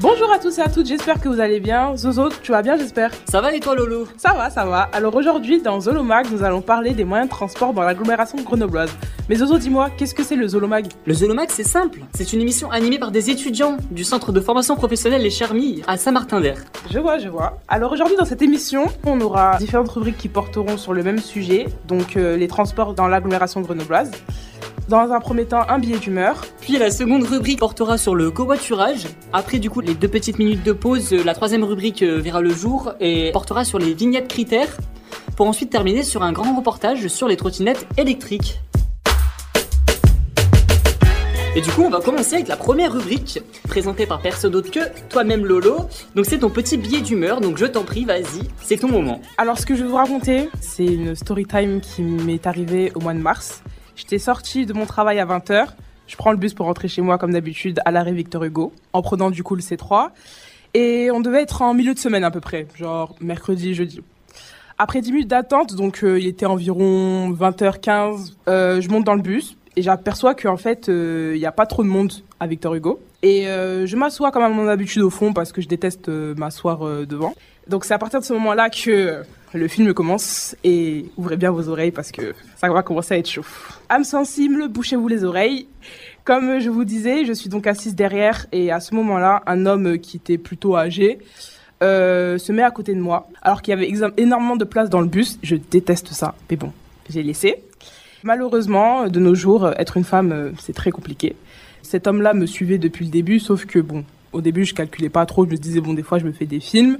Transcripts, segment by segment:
Bonjour à tous et à toutes, j'espère que vous allez bien. Zozo, tu vas bien, j'espère Ça va et toi, Lolo Ça va, ça va. Alors aujourd'hui, dans Zolomag, nous allons parler des moyens de transport dans l'agglomération grenobloise. Mais Zozo, dis-moi, qu'est-ce que c'est le Zolomag Le Zolomag, c'est simple. C'est une émission animée par des étudiants du centre de formation professionnelle Les Charmilles à Saint-Martin-d'Air. Je vois, je vois. Alors aujourd'hui, dans cette émission, on aura différentes rubriques qui porteront sur le même sujet, donc euh, les transports dans l'agglomération grenobloise. Dans un premier temps, un billet d'humeur. Puis la seconde rubrique portera sur le covoiturage. Après, du coup, les deux petites minutes de pause, la troisième rubrique euh, verra le jour et portera sur les vignettes critères. Pour ensuite terminer sur un grand reportage sur les trottinettes électriques. Et du coup, on va commencer avec la première rubrique, présentée par personne d'autre que toi-même Lolo. Donc c'est ton petit billet d'humeur, donc je t'en prie, vas-y, c'est ton moment. Alors ce que je vais vous raconter, c'est une story time qui m'est arrivée au mois de mars. J'étais sortie de mon travail à 20h. Je prends le bus pour rentrer chez moi comme d'habitude à l'arrêt Victor Hugo, en prenant du coup le C3. Et on devait être en milieu de semaine à peu près, genre mercredi, jeudi. Après 10 minutes d'attente, donc euh, il était environ 20h15, euh, je monte dans le bus et j'aperçois qu'en fait, euh, il n'y a pas trop de monde à Victor Hugo. Et je m'assois comme à mon habitude au fond parce que je déteste m'asseoir devant. Donc c'est à partir de ce moment-là que le film commence et ouvrez bien vos oreilles parce que ça va commencer à être chaud. Âme sensible, bouchez-vous les oreilles. Comme je vous disais, je suis donc assise derrière et à ce moment-là, un homme qui était plutôt âgé euh, se met à côté de moi alors qu'il y avait énormément de place dans le bus. Je déteste ça, mais bon, j'ai laissé. Malheureusement, de nos jours, être une femme, euh, c'est très compliqué. Cet homme-là me suivait depuis le début, sauf que bon, au début, je calculais pas trop. Je disais bon, des fois, je me fais des films.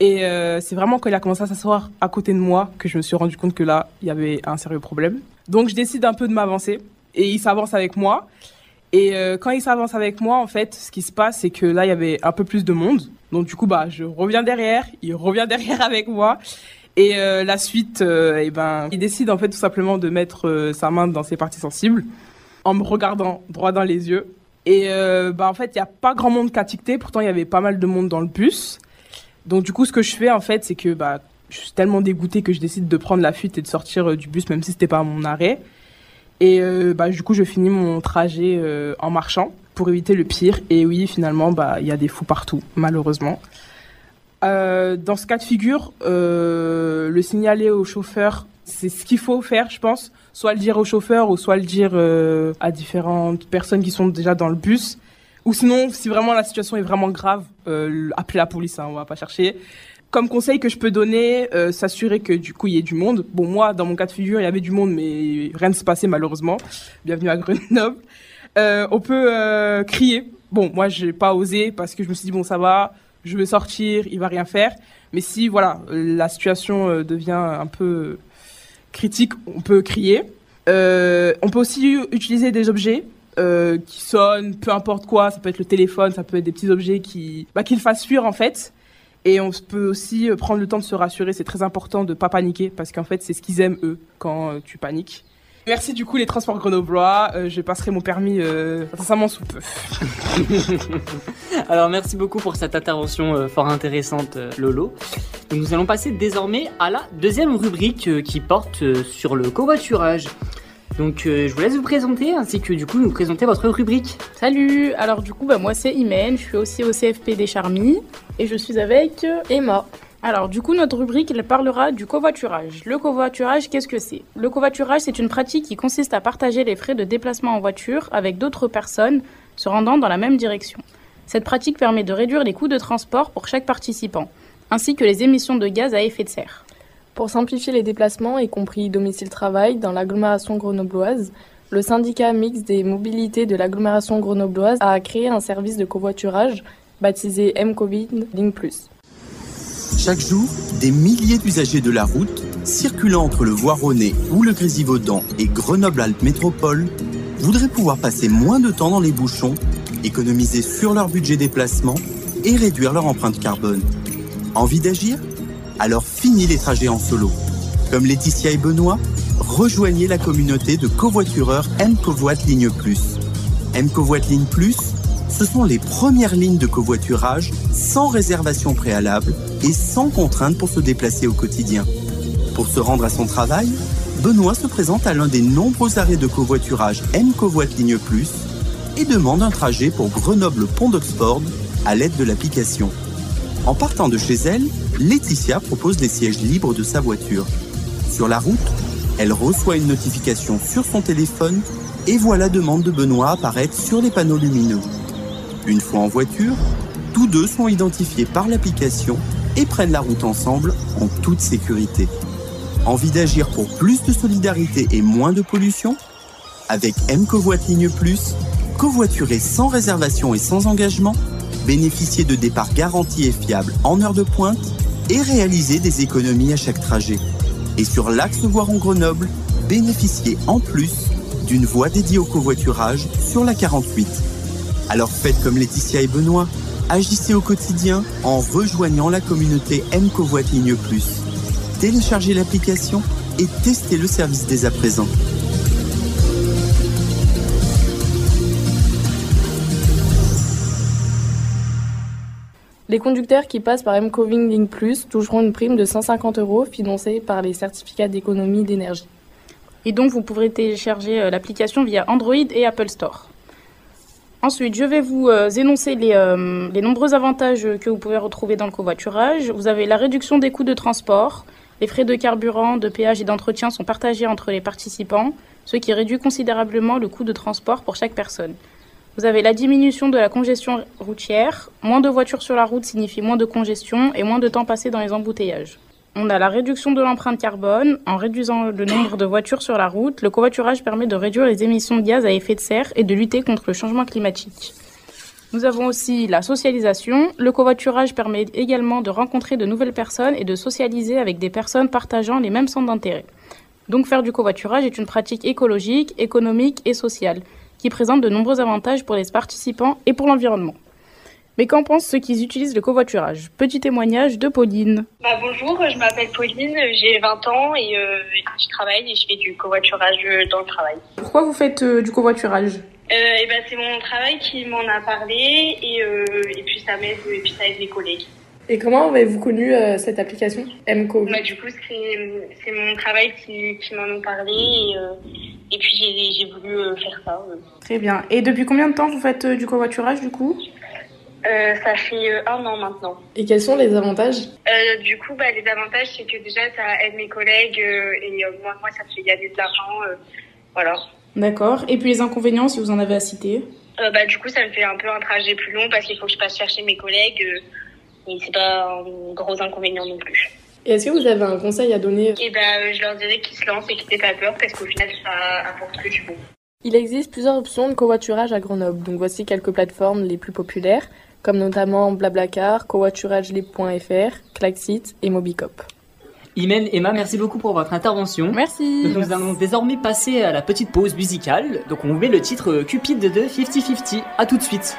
Et euh, c'est vraiment quand il a commencé à s'asseoir à côté de moi que je me suis rendu compte que là, il y avait un sérieux problème. Donc je décide un peu de m'avancer et il s'avance avec moi. Et euh, quand il s'avance avec moi, en fait, ce qui se passe, c'est que là, il y avait un peu plus de monde. Donc du coup, bah, je reviens derrière, il revient derrière avec moi. Et euh, la suite, eh ben, il décide en fait tout simplement de mettre sa main dans ses parties sensibles en me regardant droit dans les yeux. Et bah, en fait, il n'y a pas grand monde qu'à ticter. Pourtant, il y avait pas mal de monde dans le bus. Donc du coup, ce que je fais en fait, c'est que bah, je suis tellement dégoûtée que je décide de prendre la fuite et de sortir euh, du bus, même si c'était pas mon arrêt. Et euh, bah, du coup, je finis mon trajet euh, en marchant pour éviter le pire. Et oui, finalement, bah, il y a des fous partout, malheureusement. dans ce cas de figure, le signaler au chauffeur, c'est ce qu'il faut faire, je pense. Soit le dire au chauffeur ou soit le dire à différentes personnes qui sont déjà dans le bus. Ou sinon, si vraiment la situation est vraiment grave, euh, appeler la police, hein, on va pas chercher. Comme conseil que je peux donner, euh, s'assurer que du coup il y ait du monde. Bon, moi, dans mon cas de figure, il y avait du monde, mais rien ne se passait malheureusement. Bienvenue à Grenoble. Euh, on peut euh, crier. Bon, moi, j'ai pas osé parce que je me suis dit bon, ça va, je vais sortir, il va rien faire. Mais si voilà, la situation euh, devient un peu critique, on peut crier. Euh, on peut aussi utiliser des objets euh, qui sonne, peu importe quoi, ça peut être le téléphone, ça peut être des petits objets qui, bah, qui le fassent fuir en fait. Et on peut aussi euh, prendre le temps de se rassurer, c'est très important de ne pas paniquer parce qu'en fait c'est ce qu'ils aiment eux quand euh, tu paniques. Merci du coup les transports grenoblois, je passerai mon permis euh, sous peu. Alors merci beaucoup pour cette intervention fort intéressante Lolo. nous allons passer désormais à la deuxième rubrique qui porte sur le covoiturage. Donc euh, je vous laisse vous présenter ainsi que du coup nous présenter votre rubrique. Salut Alors du coup bah, moi c'est Imen, je suis aussi au CFP des Charmy et je suis avec euh, Emma. Alors du coup notre rubrique elle parlera du covoiturage. Le covoiturage qu'est-ce que c'est? Le covoiturage c'est une pratique qui consiste à partager les frais de déplacement en voiture avec d'autres personnes se rendant dans la même direction. Cette pratique permet de réduire les coûts de transport pour chaque participant, ainsi que les émissions de gaz à effet de serre. Pour simplifier les déplacements, y compris domicile-travail, dans l'agglomération grenobloise, le syndicat mixte des mobilités de l'agglomération grenobloise a créé un service de covoiturage baptisé M-Covid. Chaque jour, des milliers d'usagers de la route, circulant entre le Voironnais ou le Grésivaudan et Grenoble-Alpes Métropole, voudraient pouvoir passer moins de temps dans les bouchons, économiser sur leur budget déplacement et réduire leur empreinte carbone. Envie d'agir? Alors fini les trajets en solo. Comme Laetitia et Benoît, rejoignez la communauté de covoitureurs M Covoit Ligne Plus. M Covoit Ligne Plus, ce sont les premières lignes de covoiturage sans réservation préalable et sans contrainte pour se déplacer au quotidien. Pour se rendre à son travail, Benoît se présente à l'un des nombreux arrêts de covoiturage M Covoit Ligne Plus et demande un trajet pour Grenoble-Pont d'Oxford à l'aide de l'application. En partant de chez elle, Laetitia propose les sièges libres de sa voiture. Sur la route, elle reçoit une notification sur son téléphone et voit la demande de Benoît apparaître sur les panneaux lumineux. Une fois en voiture, tous deux sont identifiés par l'application et prennent la route ensemble en toute sécurité. Envie d'agir pour plus de solidarité et moins de pollution? Avec M Ligne Plus, covoiturer sans réservation et sans engagement, bénéficier de départs garantis et fiables en heure de pointe et réaliser des économies à chaque trajet. Et sur l'axe Voiron-Grenoble, bénéficier en plus d'une voie dédiée au covoiturage sur la 48. Alors faites comme Laetitia et Benoît, agissez au quotidien en rejoignant la communauté M Ligne Plus. Téléchargez l'application et testez le service dès à présent. Les conducteurs qui passent par MCoving Link Plus toucheront une prime de 150 euros financée par les certificats d'économie d'énergie. Et donc, vous pourrez télécharger euh, l'application via Android et Apple Store. Ensuite, je vais vous euh, énoncer euh, les, nombreux avantages que vous pouvez retrouver dans le covoiturage. Vous avez la réduction des coûts de transport. Les frais de carburant, de péage et d'entretien sont partagés entre les participants, ce qui réduit considérablement le coût de transport pour chaque personne. Vous avez la diminution de la congestion routière. Moins de voitures sur la route signifie moins de congestion et moins de temps passé dans les embouteillages. On a la réduction de l'empreinte carbone. En réduisant le nombre de voitures sur la route, le covoiturage permet de réduire les émissions de gaz à effet de serre et de lutter contre le changement climatique. Nous avons aussi la socialisation. Le covoiturage permet également de rencontrer de nouvelles personnes et de socialiser avec des personnes partageant les mêmes centres d'intérêt. Donc faire du covoiturage est une pratique écologique, économique et sociale qui présente de nombreux avantages pour les participants et pour l'environnement. Mais qu'en pensent ceux qui utilisent le covoiturage? Petit témoignage de Pauline. Bah bonjour, je m'appelle Pauline, j'ai 20 ans et euh, je travaille et je fais du covoiturage dans le travail. Pourquoi vous faites euh, du covoiturage? Euh, et ben c'est mon travail qui m'en a parlé et, euh, et puis ça m'aide et puis ça aide les collègues. Et comment avez-vous connu euh, cette application MCO bah, Du coup, c'est mon travail qui, qui m'en ont parlé et, euh, et puis j'ai voulu euh, faire ça. Très bien. Et depuis combien de temps vous faites du covoiturage du coup? Ça fait un an maintenant. Et quels sont les avantages? Du coup, bah, les avantages, c'est que déjà, ça aide mes collègues et moi, moi, ça me fait gagner de l'argent. voilà. D'accord. Et puis les inconvénients, si vous en avez à citer? Bah, Du coup, ça me fait un peu un trajet plus long parce qu'il faut que je passe chercher mes collègues. Et c'est pas un gros inconvénient non plus. Et est-ce que vous avez un conseil à donner Et ben, je leur dirais qu'ils se lancent et qu'ils n'aient pas peur parce qu'au final, ça apporte que du bon. Il existe plusieurs options de covoiturage à Grenoble, donc voici quelques plateformes les plus populaires comme notamment Blablacar, covoituragelib.fr, Klaxit et Mobicop. Imen, Emma, merci beaucoup pour votre intervention. Merci. Nous allons désormais passer à la petite pause musicale. Donc on met le titre Cupid de 50-50. À tout de suite.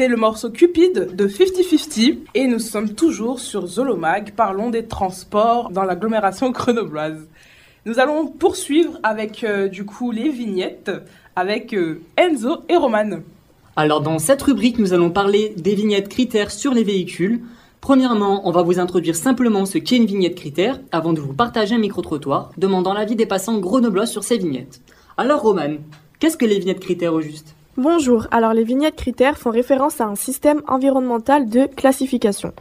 Le morceau Cupid de 50-50 et nous sommes toujours sur Zolomag, parlons des transports dans l'agglomération grenobloise. Nous allons poursuivre avec euh, du coup les vignettes avec euh, Enzo et Roman. Alors dans cette rubrique, nous allons parler des vignettes critères sur les véhicules. Premièrement, on va vous introduire simplement ce qu'est une vignette critère avant de vous partager un micro-trottoir demandant l'avis des passants grenoblois sur ces vignettes. Alors Roman, qu'est-ce que les vignettes critères au juste? Bonjour, alors les vignettes critères font référence à un système environnemental de classification.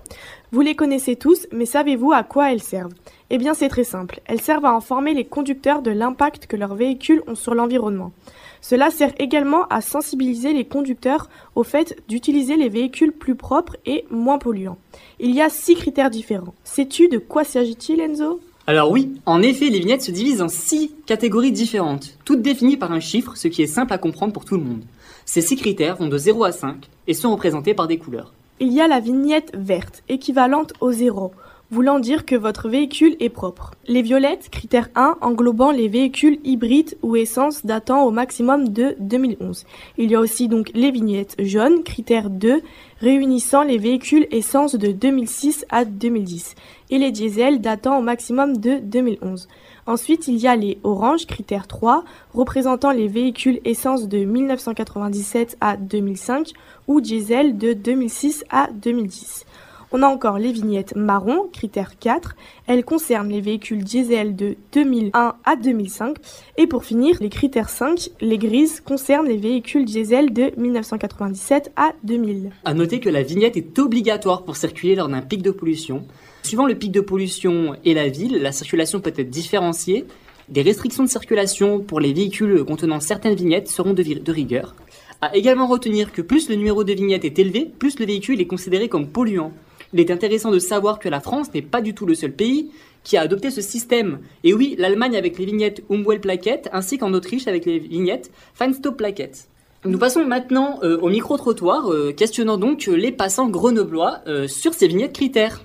Vous les connaissez tous, mais savez-vous à quoi elles servent? Eh bien c'est très simple, elles servent à informer les conducteurs de l'impact que leurs véhicules ont sur l'environnement. Cela sert également à sensibiliser les conducteurs au fait d'utiliser les véhicules plus propres et moins polluants. Il y a six critères différents. Sais-tu de quoi s'agit-il Enzo? Alors oui, en effet, les vignettes se divisent en six catégories différentes, toutes définies par un chiffre, ce qui est simple à comprendre pour tout le monde. Ces six critères vont de 0 à 5 et sont représentés par des couleurs. Il y a la vignette verte, équivalente au zéro, voulant dire que votre véhicule est propre. Les violettes, critère 1, englobant les véhicules hybrides ou essence datant au maximum de 2011. Il y a aussi donc les vignettes jaunes, critère 2, réunissant les véhicules essence de 2006 à 2010. Et les diesels datant au maximum de 2011. Ensuite, il y a les oranges, critère 3, représentant les véhicules essence de 1997 à 2005 ou diesel de 2006 à 2010. On a encore les vignettes marron, critère 4. Elles concernent les véhicules diesel de 2001 à 2005. Et pour finir, les critères 5, les grises, concernent les véhicules diesel de 1997 à 2000. À noter que la vignette est obligatoire pour circuler lors d'un pic de pollution. Suivant le pic de pollution et la ville, la circulation peut être différenciée. Des restrictions de circulation pour les véhicules contenant certaines vignettes seront de, rigueur. À également retenir que plus le numéro de vignette est élevé, plus le véhicule est considéré comme polluant. Il est intéressant de savoir que la France n'est pas du tout le seul pays qui a adopté ce système. Et oui, l'Allemagne avec les vignettes Umwelt Plaquette, ainsi qu'en Autriche avec les vignettes Feinstop Plaquette. Nous passons maintenant euh, au micro-trottoir, euh, questionnant donc euh, les passants grenoblois euh, sur ces vignettes critères.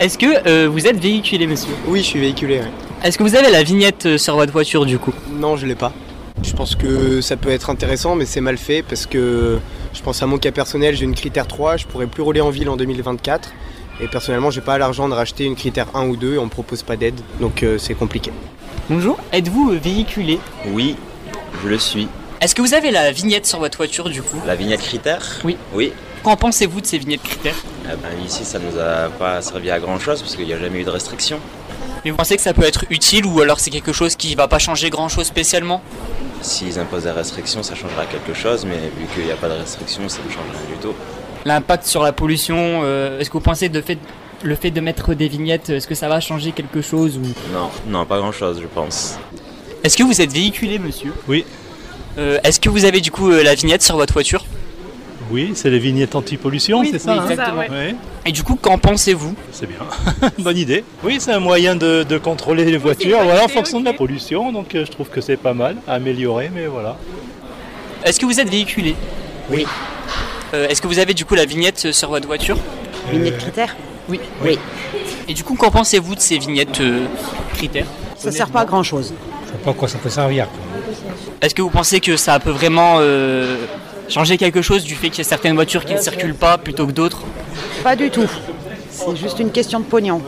Est-ce que euh, vous êtes véhiculé, monsieur? Oui, je suis véhiculé. ouais. Est-ce que vous avez la vignette euh, sur votre voiture, du coup? Non, je l'ai pas. Je pense que ça peut être intéressant, mais c'est mal fait parce que je pense à mon cas personnel, j'ai une critère 3, je pourrais plus rouler en ville en 2024. Et personnellement, j'ai pas l'argent de racheter une critère 1 ou 2 et on me propose pas d'aide, donc euh, c'est compliqué. Bonjour, êtes-vous euh, véhiculé? Oui, je le suis. Est-ce que vous avez la vignette sur votre voiture, du coup? La vignette critère? Oui. Oui. Qu'en pensez-vous de ces vignettes critères? Eh ben, ici, ça nous a pas servi à grand chose parce qu'il n'y a jamais eu de restriction. Mais vous pensez que ça peut être utile ou alors c'est quelque chose qui va pas changer grand-chose spécialement? S'ils imposent des restrictions, ça changera quelque chose, mais vu qu'il n'y a pas de restrictions, ça ne change rien du tout. L'impact sur la pollution, euh, est-ce que vous pensez de fait, le fait de mettre des vignettes, est-ce que ça va changer quelque chose ou... Non, non, pas grand chose, je pense. Est-ce que vous êtes véhiculé, monsieur? Oui. Euh, Est-ce que vous avez du coup euh, la vignette sur votre voiture? Oui, c'est les vignettes anti-pollution, Oui, c'est ça oui, hein exactement. Ouais, Et du coup, qu'en pensez-vous C'est bien. Bonne idée. Oui, c'est un moyen de, de contrôler les voitures voilà, en fonction de la pollution, donc euh, je trouve que c'est pas mal à améliorer, mais voilà. Est-ce que vous êtes véhiculé Oui. Euh, Est-ce que vous avez du coup la vignette euh, sur votre voiture Vignette critère Oui. Oui. Et du coup, qu'en pensez-vous de ces vignettes euh, critères Ça sert pas à grand chose. Je sais pas à quoi ça peut servir. Est-ce que vous pensez que ça peut vraiment euh, changer quelque chose du fait qu'il y a certaines voitures qui ne circulent pas plutôt que d'autres Pas du tout. C'est juste une question de pognon.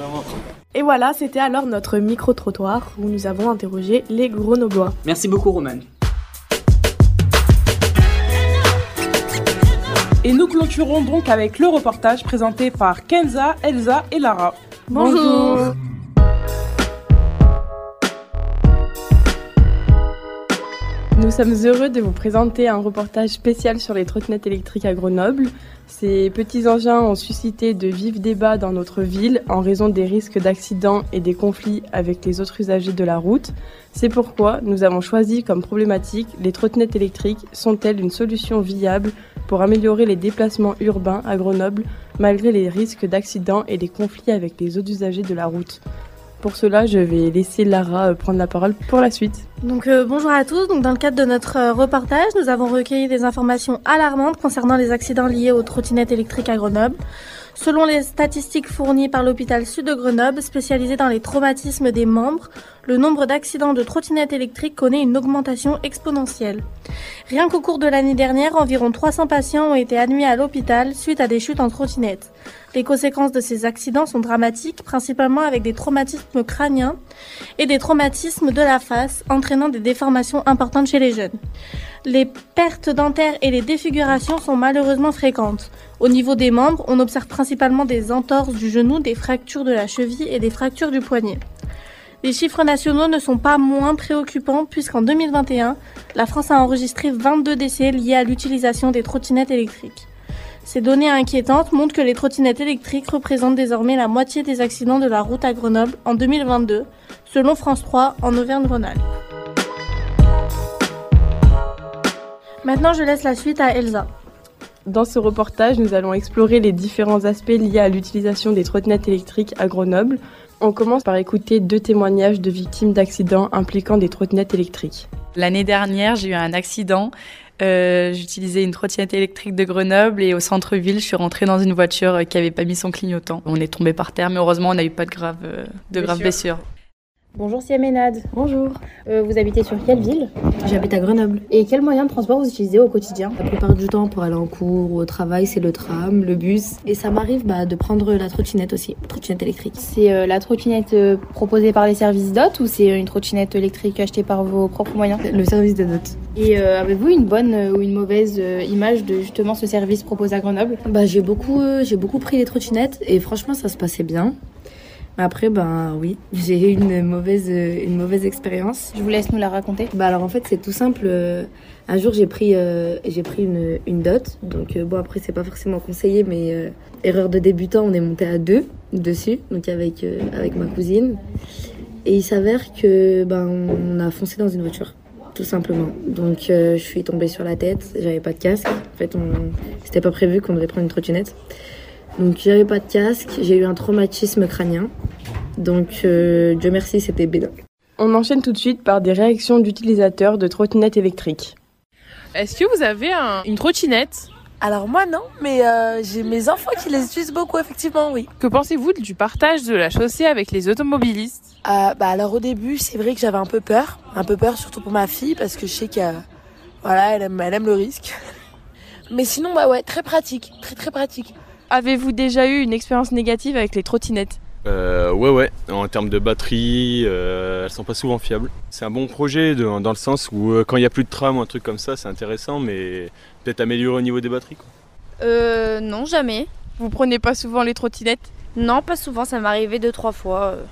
Et voilà, c'était alors notre micro-trottoir où nous avons interrogé les Grenoblois. Merci beaucoup, Roman. Et nous clôturons donc avec le reportage présenté par Kenza, Elsa et Lara. Bonjour. Nous sommes heureux de vous présenter un reportage spécial sur les trottinettes électriques à Grenoble. Ces petits engins ont suscité de vifs débats dans notre ville en raison des risques d'accidents et des conflits avec les autres usagers de la route. C'est pourquoi nous avons choisi comme problématique les trottinettes électriques sont-elles une solution viable pour améliorer les déplacements urbains à Grenoble malgré les risques d'accidents et les conflits avec les autres usagers de la route? Pour cela, je vais laisser Lara euh, prendre la parole pour la suite. Donc euh, bonjour à tous. Dans le cadre de notre euh, reportage, nous avons recueilli des informations alarmantes concernant les accidents liés aux trottinettes électriques à Grenoble. Selon les statistiques fournies par l'hôpital Sud de Grenoble, spécialisé dans les traumatismes des membres, le nombre d'accidents de trottinettes électriques connaît une augmentation exponentielle. Rien qu'au cours de l'année dernière, environ 300 patients ont été admis à l'hôpital suite à des chutes en trottinette. Les conséquences de ces accidents sont dramatiques, principalement avec des traumatismes crâniens et des traumatismes de la face, entraînant des déformations importantes chez les jeunes. Les pertes dentaires et les défigurations sont malheureusement fréquentes. Au niveau des membres, on observe principalement des entorses du genou, des fractures de la cheville et des fractures du poignet. Les chiffres nationaux ne sont pas moins préoccupants puisqu'en 2021, la France a enregistré 22 décès liés à l'utilisation des trottinettes électriques. Ces données inquiétantes montrent que les trottinettes électriques représentent désormais la moitié des accidents de la route à Grenoble en 2022, selon France 3 en Auvergne-Rhône-Alpes. Maintenant, je laisse la suite à Elsa. Dans ce reportage, nous allons explorer les différents aspects liés à l'utilisation des trottinettes électriques à Grenoble. On commence par écouter deux témoignages de victimes d'accidents impliquant des trottinettes électriques. L'année dernière, j'ai eu un accident. Euh, J'utilisais une trottinette électrique de Grenoble et au centre-ville, je suis rentrée dans une voiture euh, qui avait pas mis son clignotant. On est tombé par terre, mais heureusement, on n'a eu pas de graves euh, de graves blessures. Bonjour Siaménade. Bonjour. vous habitez sur quelle ville? J'habite à Grenoble. Et quel moyen de transport vous utilisez au quotidien? La plupart du temps, pour aller en cours ou au travail, c'est le tram, le bus. Et ça m'arrive bah, de prendre la trottinette aussi, trottinette électrique. C'est euh, la trottinette euh, proposée par les services DOT ou c'est une trottinette électrique achetée par vos propres moyens? Le service de DOT. Et euh, avez-vous une bonne euh, ou une mauvaise euh, image de justement ce service proposé à Grenoble? Bah, j'ai beaucoup, euh, j'ai beaucoup pris les trottinettes et franchement, ça se passait bien. Après, ben oui, j'ai eu une mauvaise, euh, une mauvaise expérience. Je vous laisse nous la raconter. Bah alors en fait, c'est tout simple. euh, Un jour, j'ai pris, euh, j'ai pris une, une dot. Donc euh, bon, après, c'est pas forcément conseillé, mais euh, erreur de débutant, on est monté à deux dessus, donc avec avec ma cousine. Et il s'avère que ben on a foncé dans une voiture, tout simplement. Donc euh, je suis tombée sur la tête. J'avais pas de casque. En fait, on c'était pas prévu qu'on devait prendre une trottinette. Donc j'avais pas de casque. J'ai eu un traumatisme crânien. Donc euh, Dieu merci, c'était bénin. On enchaîne tout de suite par des réactions d'utilisateurs de trottinettes électriques. Est-ce que vous avez un- une trottinette? Alors moi non, mais euh, j'ai mes enfants qui les utilisent beaucoup, effectivement, oui. Que pensez-vous du partage de la chaussée avec les automobilistes? Euh, bah alors au début, c'est vrai que j'avais un peu peur, un peu peur surtout pour ma fille parce que je sais que voilà, elle aime, elle aime le risque. Mais sinon, bah ouais, très pratique, très très pratique. Avez-vous déjà eu une expérience négative avec les trottinettes Euh, ouais, ouais. En termes de batterie, euh, elles sont pas souvent fiables. C'est un bon projet de- dans le sens où euh, quand il y a plus de tram ou un truc comme ça, c'est intéressant, mais peut-être améliorer au niveau des batteries. Quoi. Euh, non, jamais. Vous prenez pas souvent les trottinettes Non, pas souvent, ça m'est arrivé deux, trois fois. euh.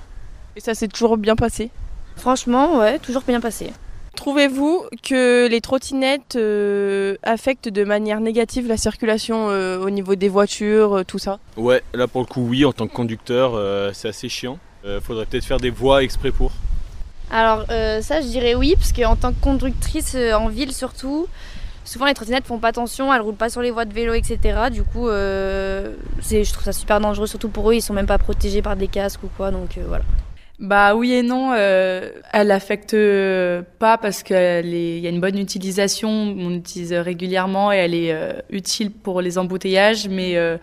Et ça s'est toujours bien passé Franchement, ouais, toujours bien passé. Trouvez-vous que les trottinettes euh, affectent de manière négative la circulation euh, au niveau des voitures, euh, tout ça? Ouais, là pour le coup, oui, en tant que conducteur, euh, c'est assez chiant. Euh, faudrait peut-être faire des voies exprès pour. Alors euh, ça, je dirais oui, parce qu'en tant que conductrice euh, en ville surtout, souvent les trottinettes font pas attention, elles roulent pas sur les voies de vélo, etc. Du coup, euh, je trouve ça super dangereux, surtout pour eux, ils sont même pas protégés par des casques ou quoi, donc euh, voilà. Bah oui et non, euh, elle affecte euh, pas parce qu'il y a une bonne utilisation, on l'utilise régulièrement et elle est euh, utile pour les embouteillages, mais euh,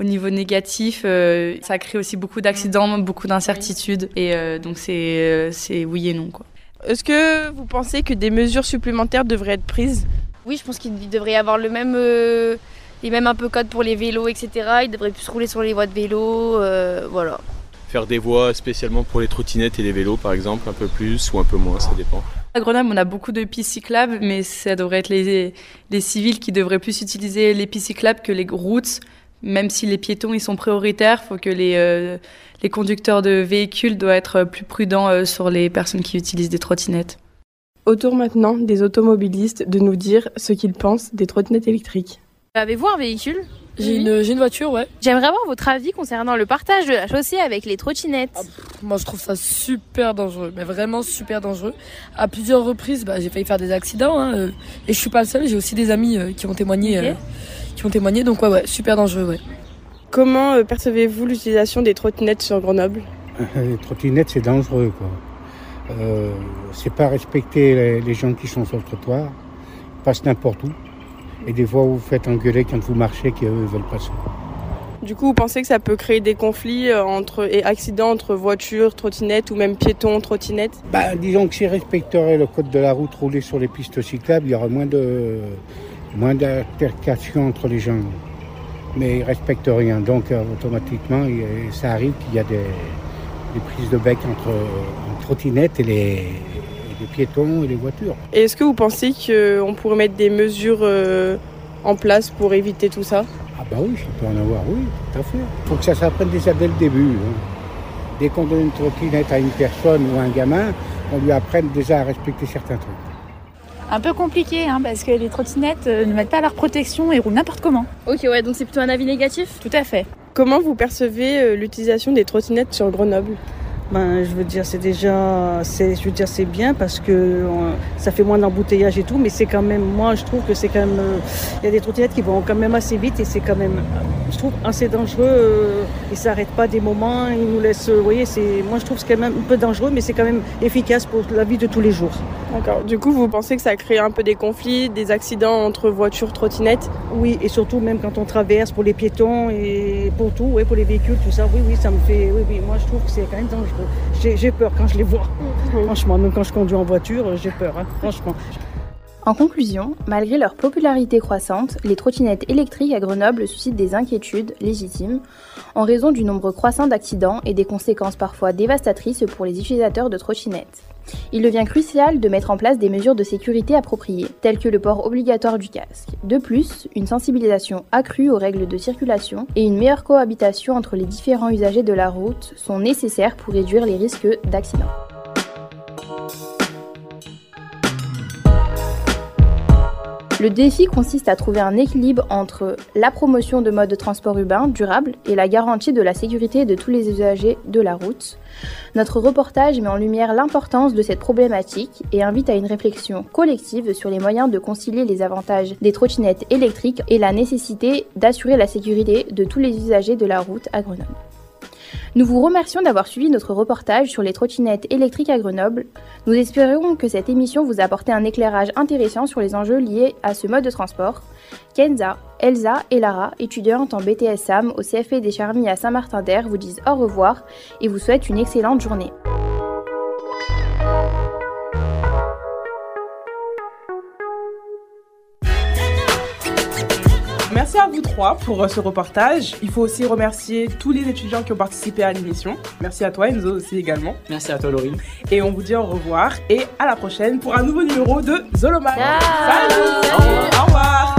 au niveau négatif, euh, ça crée aussi beaucoup d'accidents, beaucoup d'incertitudes et euh, donc c'est euh, c'est oui et non quoi. Est-ce que vous pensez que des mesures supplémentaires devraient être prises? Oui, je pense qu'il devrait y avoir le même, euh, les mêmes un peu codes pour les vélos, etc. Ils devraient plus rouler sur les voies de vélo, euh, voilà. Faire des voies spécialement pour les trottinettes et les vélos, par exemple, un peu plus ou un peu moins, ça dépend. À Grenoble, on a beaucoup de pistes cyclables, mais ça devrait être les, les civils qui devraient plus utiliser les pistes cyclables que les routes. Même si les piétons ils sont prioritaires, il faut que les, euh, les conducteurs de véhicules doivent être plus prudents euh, sur les personnes qui utilisent des trottinettes. Autour maintenant des automobilistes de nous dire ce qu'ils pensent des trottinettes électriques. Avez-vous un véhicule? J'ai une, voiture, ouais. J'aimerais avoir votre avis concernant le partage de la chaussée avec les trottinettes. Moi, je trouve ça super dangereux, mais vraiment super dangereux. À plusieurs reprises, bah, j'ai failli faire des accidents, hein, euh, et je suis pas le seul. J'ai aussi des amis euh, qui ont témoigné, euh, qui ont témoigné. Donc ouais, ouais, super dangereux, ouais. Comment euh, percevez-vous l'utilisation des trottinettes sur Grenoble? Les trottinettes, c'est dangereux, quoi. Euh, c'est pas respecter les, les gens qui sont sur le trottoir, ils passent n'importe où. Et des fois, vous vous faites engueuler quand vous marchez qu'eux veulent passer. Du coup, vous pensez que ça peut créer des conflits euh, entre, et accidents entre voitures, trottinettes ou même piétons, trottinettes? Bah, disons que s'ils respecteraient le code de la route, rouler sur les pistes cyclables, il y aurait moins de moins d'altercations entre les gens. Mais ils respectent rien, donc euh, automatiquement, il- ça arrive qu'il y a des, des prises de bec entre, entre trottinettes et les, les piétons et les voitures. Et est-ce que vous pensez qu'on pourrait mettre des mesures euh, en place pour éviter tout ça? Ah bah oui, il peut en avoir, oui, tout à fait. Il faut que ça s'apprenne déjà dès le début. hein. Dès qu'on donne une trottinette à une personne ou à un gamin, on lui apprenne déjà à respecter certains trucs. Un peu compliqué, hein, parce que les trottinettes euh, ne mettent pas leur protection et roulent n'importe comment. Ok, ouais, donc c'est plutôt un avis négatif? Tout à fait. Comment vous percevez euh, l'utilisation des trottinettes sur Grenoble? Ben, je veux dire, c'est déjà, c'est, je veux dire, c'est bien parce que euh, ça fait moins d'embouteillage et tout, mais c'est quand même, moi, je trouve que c'est quand même, euh, il y a des trottinettes qui vont quand même assez vite et c'est quand même, euh, je trouve, assez dangereux. Euh, ils s'arrêtent pas des moments, ils nous laissent, vous voyez, c'est, moi, je trouve que c'est quand même un peu dangereux, mais c'est quand même efficace pour la vie de tous les jours. D'accord. Du coup, vous pensez que ça crée un peu des conflits, des accidents entre voitures, trottinettes? Oui, et surtout même quand on traverse pour les piétons et pour tout, ouais, pour les véhicules, tout ça. Oui, oui, ça me fait. Oui, oui, moi je trouve que c'est quand même dangereux. J'ai, peur quand je les vois. Franchement, même quand je conduis en voiture, j'ai peur, hein, franchement. En conclusion, malgré leur popularité croissante, les trottinettes électriques à Grenoble suscitent des inquiétudes légitimes en raison du nombre croissant d'accidents et des conséquences parfois dévastatrices pour les utilisateurs de trottinettes. Il devient crucial de mettre en place des mesures de sécurité appropriées, telles que le port obligatoire du casque. De plus, une sensibilisation accrue aux règles de circulation et une meilleure cohabitation entre les différents usagers de la route sont nécessaires pour réduire les risques d'accidents. Le défi consiste à trouver un équilibre entre la promotion de modes de transport urbain durables et la garantie de la sécurité de tous les usagers de la route. Notre reportage met en lumière l'importance de cette problématique et invite à une réflexion collective sur les moyens de concilier les avantages des trottinettes électriques et la nécessité d'assurer la sécurité de tous les usagers de la route à Grenoble. Nous vous remercions d'avoir suivi notre reportage sur les trottinettes électriques à Grenoble. Nous espérons que cette émission vous a apporté un éclairage intéressant sur les enjeux liés à ce mode de transport. Kenza, Elsa et Lara, étudiantes en BTS SAM au CFP des Charmilles à Saint-Martin-d'Air, vous disent au revoir et vous souhaitent une excellente journée. Merci à vous trois pour euh, ce reportage. Il faut aussi remercier tous les étudiants qui ont participé à l'émission. Merci à toi Enzo aussi également. Merci à toi Laurie. Et on vous dit au revoir et à la prochaine pour un nouveau numéro de Zoloman. Ciao. Salut. Au revoir.